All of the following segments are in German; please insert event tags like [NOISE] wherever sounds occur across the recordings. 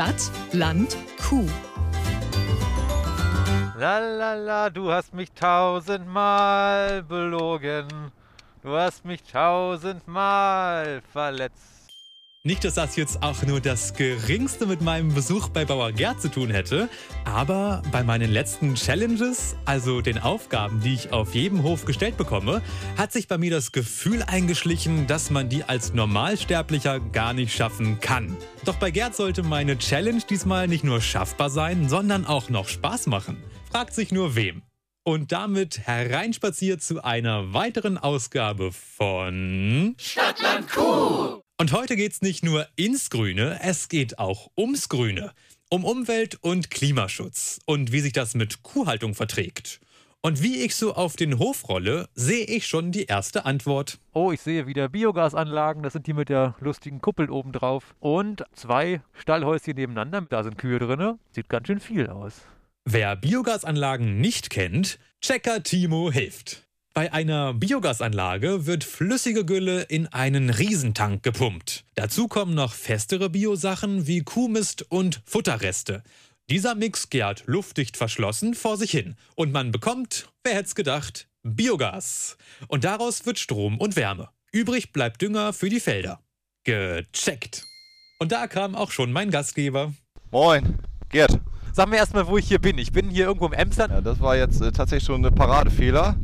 Stadt, Land, Kuh. Lalala, du hast mich tausendmal belogen. Du hast mich tausendmal verletzt. Nicht, dass das jetzt auch nur das Geringste mit meinem Besuch bei Bauer Gerd zu tun hätte, aber bei meinen letzten Challenges, also den Aufgaben, die ich auf jedem Hof gestellt bekomme, hat sich bei mir das Gefühl eingeschlichen, dass man die als Normalsterblicher gar nicht schaffen kann. Doch bei Gerd sollte meine Challenge diesmal nicht nur schaffbar sein, sondern auch noch Spaß machen. Fragt sich nur wem. Und damit hereinspaziert zu einer weiteren Ausgabe von Stadtland Kuh. Und heute geht es nicht nur ins Grüne, es geht auch ums Grüne. Um Umwelt- und Klimaschutz und wie sich das mit Kuhhaltung verträgt. Und wie ich so auf den Hof rolle, sehe ich schon die erste Antwort. Oh, ich sehe wieder Biogasanlagen, das sind die mit der lustigen Kuppel oben drauf. Und zwei Stallhäuschen nebeneinander, da sind Kühe drin. Sieht ganz schön viel aus. Wer Biogasanlagen nicht kennt, Checker Timo hilft. Bei einer Biogasanlage wird flüssige Gülle in einen Riesentank gepumpt. Dazu kommen noch festere Biosachen wie Kuhmist und Futterreste. Dieser Mix gärt luftdicht verschlossen vor sich hin und man bekommt, wer hätte es gedacht, Biogas. Und daraus wird Strom und Wärme. Übrig bleibt Dünger für die Felder. Gecheckt. Und da kam auch schon mein Gastgeber. Moin, Gerd. Sag mir erstmal, wo ich hier bin. Ich bin hier irgendwo im Emsland. Ja, das war jetzt äh, tatsächlich schon ein Paradefehler.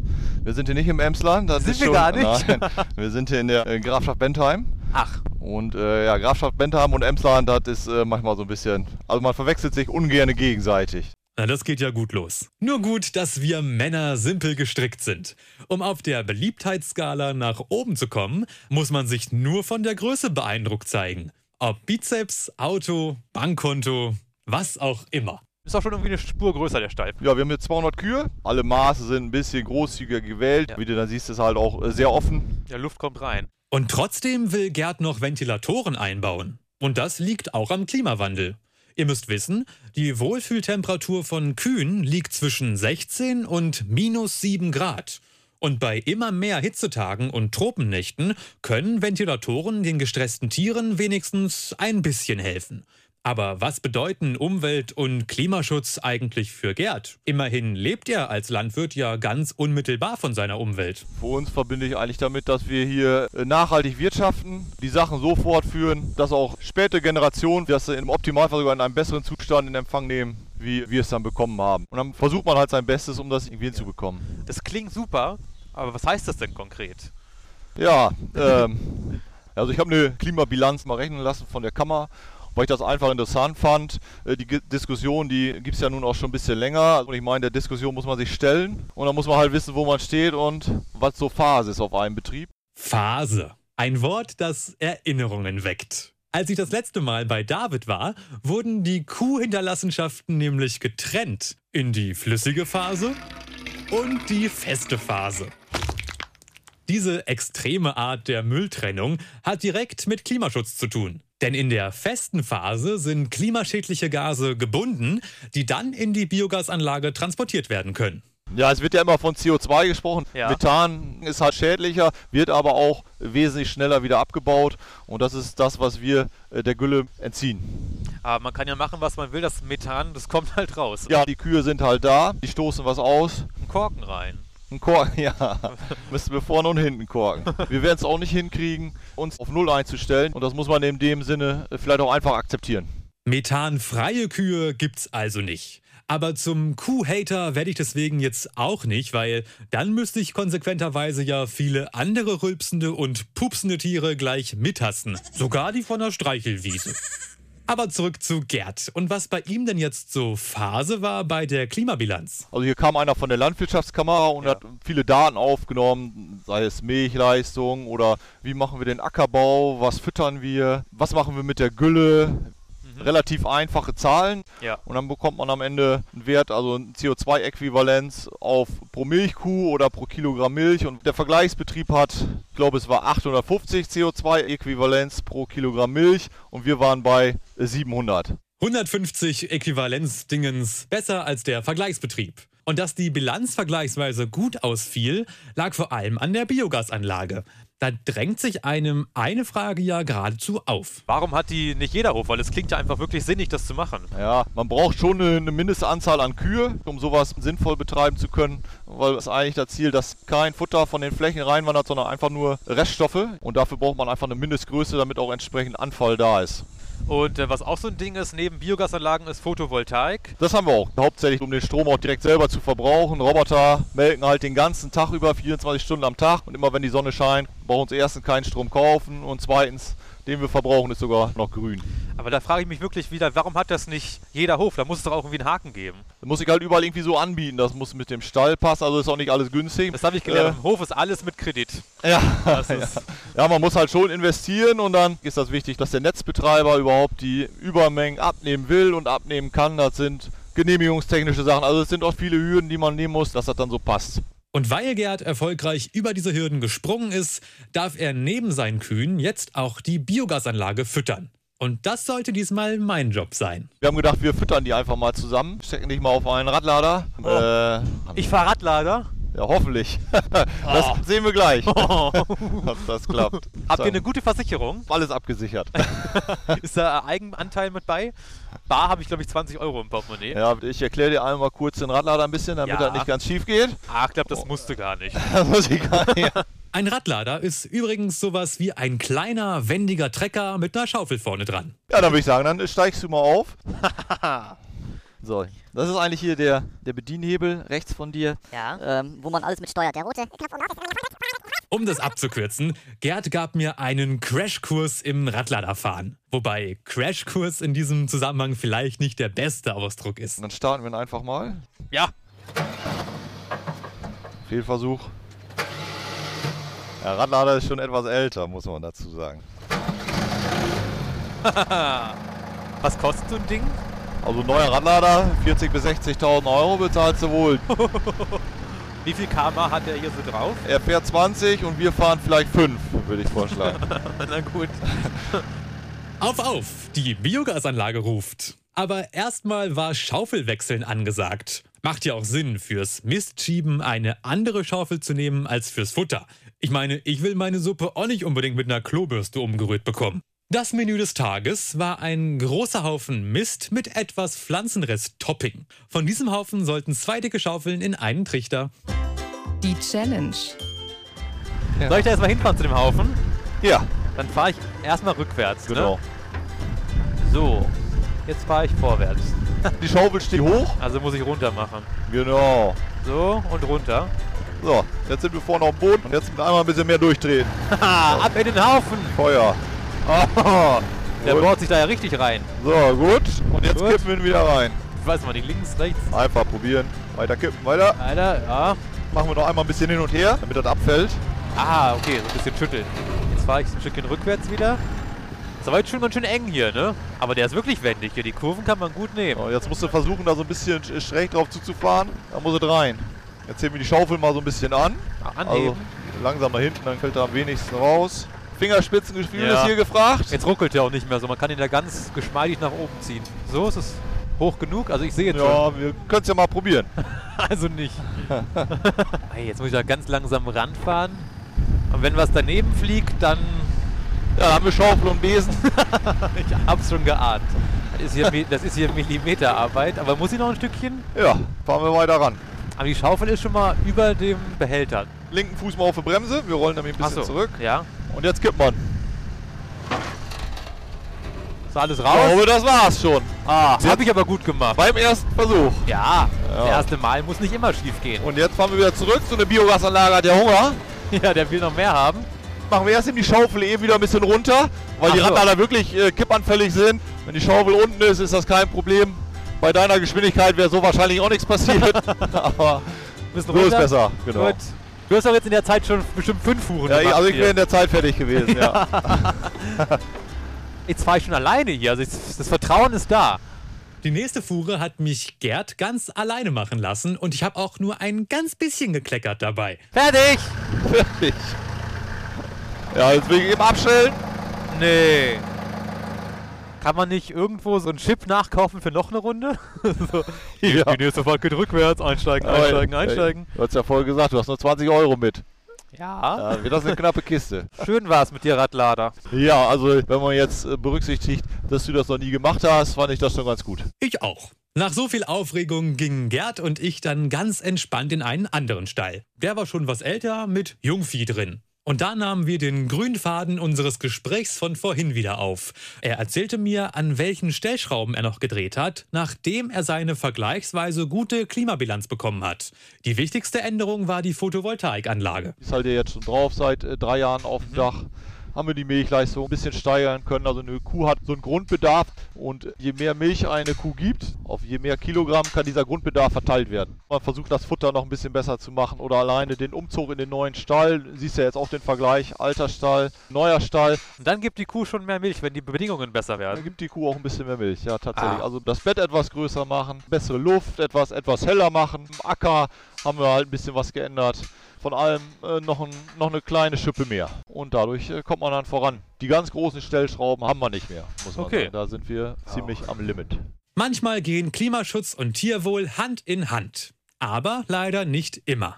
Wir sind hier nicht im Emsland. Das Sind ist wir schon, gar nicht? Nein, [LAUGHS] wir sind hier in der äh, Grafschaft Bentheim. Ach, Und äh, ja, Grafschaft Bentheim und Emsland, das ist äh, manchmal so ein bisschen. Also man verwechselt sich ungern gegenseitig. Na, das geht ja gut los. Nur gut, dass wir Männer simpel gestrickt sind. Um auf der Beliebtheitsskala nach oben zu kommen, muss man sich nur von der Größe beeindruckt zeigen. Ob Bizeps, Auto, Bankkonto, was auch immer. ist auch schon irgendwie eine Spur größer, der Stall. Ja, wir haben hier 200 Kühe. Alle Maße sind ein bisschen großzügiger gewählt. Ja. Wie du dann siehst, ist halt auch äh, sehr offen. Ja, Luft kommt rein. Und trotzdem will Gerd noch Ventilatoren einbauen. Und das liegt auch am Klimawandel. Ihr müsst wissen, die Wohlfühltemperatur von Kühen liegt zwischen 16 und minus 7 Grad. Und bei immer mehr Hitzetagen und Tropennächten können Ventilatoren den gestressten Tieren wenigstens ein bisschen helfen. Aber was bedeuten Umwelt- und Klimaschutz eigentlich für Gerd? Immerhin lebt er als Landwirt ja ganz unmittelbar von seiner Umwelt. Für uns verbinde ich eigentlich damit, dass wir hier äh, nachhaltig wirtschaften, die Sachen so fortführen, dass auch späte Generationen das im Optimalfall sogar in einem besseren Zustand in Empfang nehmen, wie wir es dann bekommen haben. Und dann versucht man halt sein Bestes, um das irgendwie hinzubekommen. Das klingt super, aber was heißt das denn konkret? Ja, ähm, also ich habe eine Klimabilanz mal rechnen lassen von der Kammer, weil ich das einfach interessant fand. Äh, Die Diskussion, die gibt es ja nun auch schon ein bisschen länger. Und ich meine, der Diskussion muss man sich stellen. Und dann muss man halt wissen, wo man steht und was so Phase ist auf einem Betrieb. Phase. Ein Wort, das Erinnerungen weckt. Als ich das letzte Mal bei David war, wurden die Kuhhinterlassenschaften nämlich getrennt in die flüssige Phase und die feste Phase. Diese extreme Art der Mülltrennung hat direkt mit Klimaschutz zu tun. Denn in der festen Phase sind klimaschädliche Gase gebunden, die dann in die Biogasanlage transportiert werden können. Ja, es wird ja immer von CO2 gesprochen. Ja. Methan ist halt schädlicher, wird aber auch wesentlich schneller wieder abgebaut. Und das ist das, was wir äh, der Gülle entziehen. Aber man kann ja machen, was man will. Das Methan, das kommt halt raus. Ja, die Kühe sind halt da, die stoßen was aus. Ein Korken rein. Ein Korken, [LAUGHS] ja. Müssen wir vorne und hinten korken. Wir werden es auch nicht hinkriegen, uns auf Null einzustellen. Und das muss man in dem Sinne äh, vielleicht auch einfach akzeptieren. Methanfreie Kühe gibt's also nicht. Aber zum Kuhhater werde ich deswegen jetzt auch nicht, weil dann müsste ich konsequenterweise ja viele andere rülpsende und pupsende Tiere gleich mithassen. Sogar die von der Streichelwiese. Aber zurück zu Gerd. Und was bei ihm denn jetzt so Phase war bei der Klimabilanz? Also hier kam einer von der Landwirtschaftskammer und Ja. hat viele Daten aufgenommen, sei es Milchleistung oder wie machen wir den Ackerbau, was füttern wir, was machen wir mit der Gülle. Relativ einfache Zahlen Ja. und dann bekommt man am Ende einen Wert, also ein CO2-Äquivalenz auf pro Milchkuh oder pro Kilogramm Milch und der Vergleichsbetrieb hat, ich glaube es war 850 CO2-Äquivalenz pro Kilogramm Milch und wir waren bei äh, 700. 150 Äquivalenzdingens besser als der Vergleichsbetrieb. Und dass die Bilanz vergleichsweise gut ausfiel, lag vor allem an der Biogasanlage. Da drängt sich einem eine Frage ja geradezu auf. Warum hat die nicht jeder Hof? Weil es klingt ja einfach wirklich sinnig, das zu machen. Ja, man braucht schon eine, Mindestanzahl an Kühe, um sowas sinnvoll betreiben zu können, weil es eigentlich das Ziel, dass kein Futter von den Flächen reinwandert, sondern einfach nur Reststoffe. Und dafür braucht man einfach eine Mindestgröße, damit auch entsprechend Anfall da ist. Und äh, was auch so ein Ding ist, neben Biogasanlagen ist Photovoltaik. Das haben wir auch. Hauptsächlich, um den Strom auch direkt selber zu verbrauchen. Roboter melken halt den ganzen Tag über, 24 Stunden am Tag. Und immer wenn die Sonne scheint, brauchen sie erstens keinen Strom kaufen und zweitens den wir verbrauchen, ist sogar noch grün. Aber da frage ich mich wirklich wieder, warum hat das nicht jeder Hof? Da muss es doch auch irgendwie einen Haken geben. Das muss ich halt überall irgendwie so anbieten. Das muss mit dem Stall passen, also ist auch nicht alles günstig. Das habe ich gelernt. Im Hof ist alles mit Kredit. [LAUGHS] Ja. Ja. ja, man muss halt schon investieren und dann ist das wichtig, dass der Netzbetreiber überhaupt die Übermengen abnehmen will und abnehmen kann. Das sind genehmigungstechnische Sachen. Also es sind auch viele Hürden, die man nehmen muss, dass das dann so passt. Und weil Gerd erfolgreich über diese Hürden gesprungen ist, darf er neben seinen Kühen jetzt auch die Biogasanlage füttern. Und das sollte diesmal mein Job sein. Wir haben gedacht, wir füttern die einfach mal zusammen. Stecken dich mal auf einen Radlader. Oh. Äh, ich fahre Radlader. Ja, hoffentlich. [LAUGHS] das Oh. sehen wir gleich, Oh. [LAUGHS] dass das klappt. Habt ihr eine gute Versicherung? Alles abgesichert. [LAUGHS] Ist da Eigenanteil mit bei? Bar habe ich, glaube ich, 20 Euro im Portemonnaie. ja, ich erkläre dir einmal kurz den Radlader ein bisschen, damit Ja. das nicht ganz schief geht. Ach, ich glaube, das musste gar nicht. Das muss ich gar nicht. Ein Radlader ist übrigens sowas wie ein kleiner, wendiger Trecker mit einer Schaufel vorne dran. Ja, dann würde ich sagen, dann steigst du mal auf. So, das ist eigentlich hier der, der Bedienhebel rechts von dir. Ja. Ähm, wo man alles mit steuert. Der rote. Um das abzukürzen, Gerd gab mir einen Crashkurs im Radladerfahren. Wobei Crashkurs in diesem Zusammenhang vielleicht nicht der beste Ausdruck ist. Und dann starten wir ihn einfach mal. Ja, Fehlversuch. Der Radlader ist schon etwas älter, muss man dazu sagen. [LAUGHS] was kostet so ein Ding? Also neuer Radlader, 40.000 bis 60.000 Euro bezahlst du wohl. [LAUGHS] Wie viel kmh hat er hier so drauf? Er fährt 20 und wir fahren vielleicht 5, würde ich vorschlagen. [LAUGHS] Na gut. [LAUGHS] Auf, auf, die Biogasanlage ruft. Aber erstmal war Schaufelwechseln angesagt. Macht ja auch Sinn, fürs Mistschieben eine andere Schaufel zu nehmen als fürs Futter. Ich meine, ich will meine Suppe auch nicht unbedingt mit einer Klobürste umgerührt bekommen. Das Menü des Tages war ein großer Haufen Mist mit etwas Pflanzenrest-Topping. Von diesem Haufen sollten zwei dicke Schaufeln in einen Trichter. Die Challenge. Soll ich da erstmal hinfahren zu dem Haufen? ja, Dann fahre ich erstmal rückwärts. genau. Ne? So, jetzt fahre ich vorwärts. [LAUGHS] Die Schaufel steht hoch. Also muss ich runter machen. Genau. So und runter. So, jetzt sind wir vorne auf dem Boden und jetzt einmal ein bisschen mehr durchdrehen. Haha, [LAUGHS] ab in den Haufen. Feuer. Oh, der Gut. bohrt sich da ja richtig rein. So, gut. Und jetzt Gut. kippen wir ihn wieder rein. Ich weiß mal nicht, links, rechts. Einfach probieren. Weiter kippen, weiter. Alter, ja. Machen wir noch einmal ein bisschen hin und her, damit das abfällt. Ah, okay, so ein bisschen schütteln. Jetzt fahre ich ein Stückchen rückwärts wieder. Ist aber jetzt schon ganz schön eng hier, ne? Aber der ist wirklich wendig hier. Die Kurven kann man gut nehmen. So, jetzt musst du versuchen, da so ein bisschen sch- schräg drauf zuzufahren. Da muss es rein. Jetzt heben wir die Schaufel mal so ein bisschen an. Anheben. Also langsam nach hinten, dann fällt er am wenigsten raus. Fingerspitzengefühl Ja. ist hier gefragt. Jetzt ruckelt der auch nicht mehr so. Man kann ihn da ganz geschmeidig nach oben ziehen. So ist es hoch genug. Also ich sehe jetzt Ja, wir können es ja mal probieren. schon. [LAUGHS] Also nicht. Ey, jetzt muss ich da ganz langsam ranfahren. Und wenn was daneben fliegt, dann... Ja, dann haben wir Schaufel und Besen. [LAUGHS] ich hab's schon geahnt. Das ist hier, das ist hier Millimeterarbeit. Aber muss ich noch ein Stückchen? Ja, fahren wir weiter ran. Aber die Schaufel ist schon mal über dem Behälter. Linken Fuß mal auf die Bremse. Wir rollen nämlich ein bisschen so, zurück. Ja. Und jetzt kippt man. Ist alles Ich raus? glaube, das war's schon. Ah, das habe ich aber gut gemacht. Beim ersten Versuch. Ja, das Ja. erste Mal muss nicht immer schief gehen. Und jetzt fahren wir wieder zurück. So eine Biogasanlage hat ja Hunger. [LAUGHS] Ja, der will noch mehr haben. Machen wir erst eben die Schaufel eben wieder ein bisschen runter, weil Ach die so. Radlader wirklich äh, kippanfällig sind. Wenn die Schaufel unten ist, ist das kein Problem. Bei deiner Geschwindigkeit wäre so wahrscheinlich auch nichts passiert. [LAUGHS] Aber so ist besser. Genau. Gut. Du hast doch jetzt in der Zeit schon bestimmt fünf Fuhren Ja, ich, gemacht also ich wäre in der Zeit fertig gewesen. ja. [LAUGHS] Jetzt fahre ich schon alleine hier. Also das, das Vertrauen ist da. Die nächste Fuhre hat mich Gerd ganz alleine machen lassen und ich habe auch nur ein ganz bisschen gekleckert dabei. Fertig! fertig. Ja, jetzt will ich eben abstellen. Nee. Kann man nicht irgendwo so einen Chip nachkaufen für noch eine Runde? [LAUGHS] so, Ja. Die nächste Fahrt geht rückwärts. Einsteigen, Aber, einsteigen, äh, einsteigen. Du hast ja vorher gesagt, du hast nur 20 Euro mit. Ja. Ja, das eine knappe Kiste. [LAUGHS] Schön war's mit dir, Radlader. Ja, also wenn man jetzt äh, berücksichtigt, dass du das noch nie gemacht hast, fand ich das schon ganz gut. Ich auch. Nach so viel Aufregung gingen Gerd und ich dann ganz entspannt in einen anderen Stall. Der war schon was älter mit Jungvieh drin. Und da nahmen wir den grünen Faden unseres Gesprächs von vorhin wieder auf. Er erzählte mir, an welchen Stellschrauben er noch gedreht hat, nachdem er seine vergleichsweise gute Klimabilanz bekommen hat. Die wichtigste Änderung war die Photovoltaikanlage. Ist halt ja jetzt schon drauf seit äh, drei Jahren auf dem Dach. Haben wir die Milchleistung ein bisschen steigern können. Also eine Kuh hat so einen Grundbedarf und je mehr Milch eine Kuh gibt, auf je mehr Kilogramm kann dieser Grundbedarf verteilt werden. Man versucht das Futter noch ein bisschen besser zu machen oder alleine den Umzug in den neuen Stall. Siehst ja jetzt auch den Vergleich, alter Stall, neuer Stall. Und dann gibt die Kuh schon mehr Milch, wenn die Bedingungen besser Dann werden. gibt die Kuh auch ein bisschen mehr Milch, ja tatsächlich. Ah. Also das Bett etwas größer machen, bessere Luft, etwas, etwas heller machen. Im Acker haben wir halt ein bisschen was geändert. Von allem äh, noch, ein, noch eine kleine Schippe mehr. Und dadurch äh, kommt man dann voran. Die ganz großen Stellschrauben haben wir nicht mehr, muss man Okay. sagen. Da sind wir ziemlich am Limit. Manchmal gehen Klimaschutz und Tierwohl Hand in Hand. Aber leider nicht immer.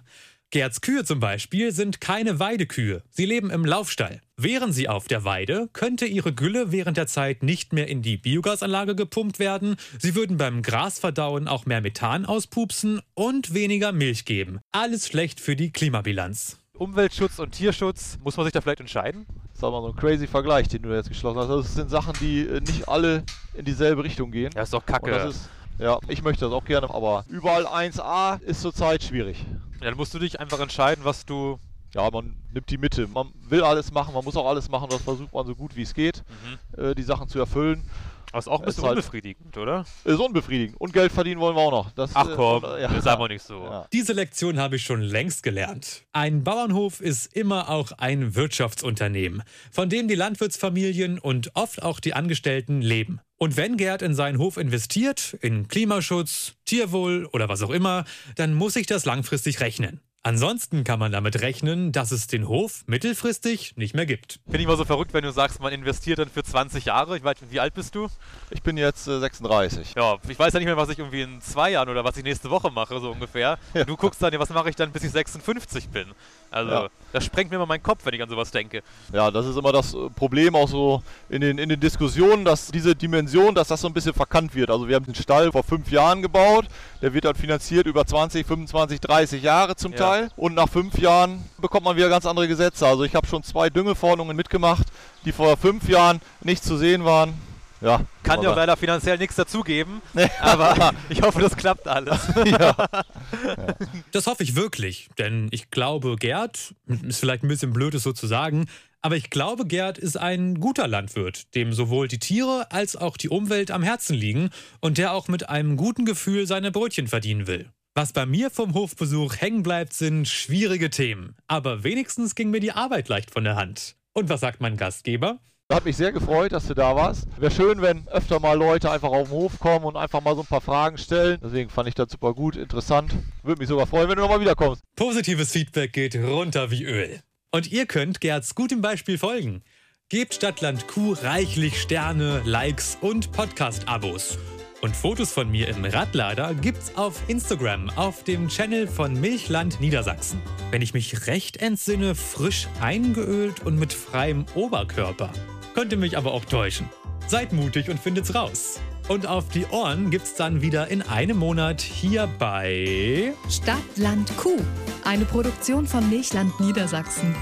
Gerds Kühe zum Beispiel sind keine Weidekühe. Sie leben im Laufstall. Wären sie auf der Weide, könnte ihre Gülle während der Zeit nicht mehr in die Biogasanlage gepumpt werden. Sie würden beim Grasverdauen auch mehr Methan auspupsen und weniger Milch geben. Alles schlecht für die Klimabilanz. Umweltschutz und Tierschutz, muss man sich da vielleicht entscheiden? Das ist aber so ein crazy Vergleich, den du jetzt geschlossen hast. Das sind Sachen, die äh, nicht alle in dieselbe Richtung gehen. Ja, ist doch kacke. das ist, ja, ich möchte das auch gerne, aber überall 1A ist zurzeit schwierig. Dann musst du dich einfach entscheiden, was du. Ja, man nimmt die Mitte. Man will alles machen, man muss auch alles machen, das versucht man so gut wie es geht, äh, die Sachen zu erfüllen. Aber ist auch ein Ist bisschen halt- unbefriedigend, oder? Ist unbefriedigend. Und Geld verdienen wollen wir auch noch. Das, Ach äh, komm, äh, ja. das ist aber nicht so. Ja. Diese Lektion habe ich schon längst gelernt. Ein Bauernhof ist immer auch ein Wirtschaftsunternehmen, von dem die Landwirtsfamilien und oft auch die Angestellten leben. Und wenn Gerd in seinen Hof investiert, in Klimaschutz, Tierwohl oder was auch immer, dann muss sich das langfristig rechnen. Ansonsten kann man damit rechnen, dass es den Hof mittelfristig nicht mehr gibt. Finde ich mal so verrückt, wenn du sagst, man investiert dann für 20 Jahre. Ich weiß, wie alt bist du? Ich bin jetzt äh, 36. Ja, ich weiß ja nicht mehr, was ich irgendwie in zwei Jahren oder was ich nächste Woche mache, so ungefähr. Ja. Du guckst dann, was mache ich dann, bis ich 56 bin? Also, Ja. das sprengt mir immer meinen Kopf, wenn ich an sowas denke. Ja, das ist immer das äh, Problem auch so in den, in den Diskussionen, dass diese Dimension, dass das so ein bisschen verkannt wird. Also wir haben den Stall vor fünf Jahren gebaut, der wird dann finanziert über 20, 25, 30 Jahre zum Ja. Teil und nach fünf Jahren bekommt man wieder ganz andere Gesetze. Also ich habe schon zwei Düngeverordnungen mitgemacht, die vor fünf Jahren nicht zu sehen waren. Ja, Kann aber- leider finanziell nichts dazugeben, [LAUGHS] aber ich hoffe, das klappt alles. [LAUGHS] Das hoffe ich wirklich, denn ich glaube, Gerd, ist vielleicht ein bisschen blöd, es so zu sagen, aber ich glaube, Gerd ist ein guter Landwirt, dem sowohl die Tiere als auch die Umwelt am Herzen liegen und der auch mit einem guten Gefühl seine Brötchen verdienen will. Was bei mir vom Hofbesuch hängen bleibt, sind schwierige Themen. Aber wenigstens ging mir die Arbeit leicht von der Hand. Und was sagt mein Gastgeber? Hat mich sehr gefreut, dass du da warst. Wäre schön, wenn öfter mal Leute einfach auf den Hof kommen und einfach mal so ein paar Fragen stellen. Deswegen fand ich das super gut, interessant. Würde mich sogar freuen, wenn du nochmal wiederkommst. Positives Feedback geht runter wie Öl. Und ihr könnt Gerds gutem Beispiel folgen. Gebt Stadtland Q reichlich Sterne, Likes und Podcast-Abos. Und Fotos von mir im Radlader gibt's auf Instagram auf dem Channel von Milchland Niedersachsen. Wenn ich mich recht entsinne, frisch eingeölt und mit freiem Oberkörper. Könnte mich aber auch täuschen. Seid mutig und findet's raus. Und auf die Ohren gibt's dann wieder in einem Monat hier bei Stadt, Land, Kuh. Eine Produktion von Milchland Niedersachsen.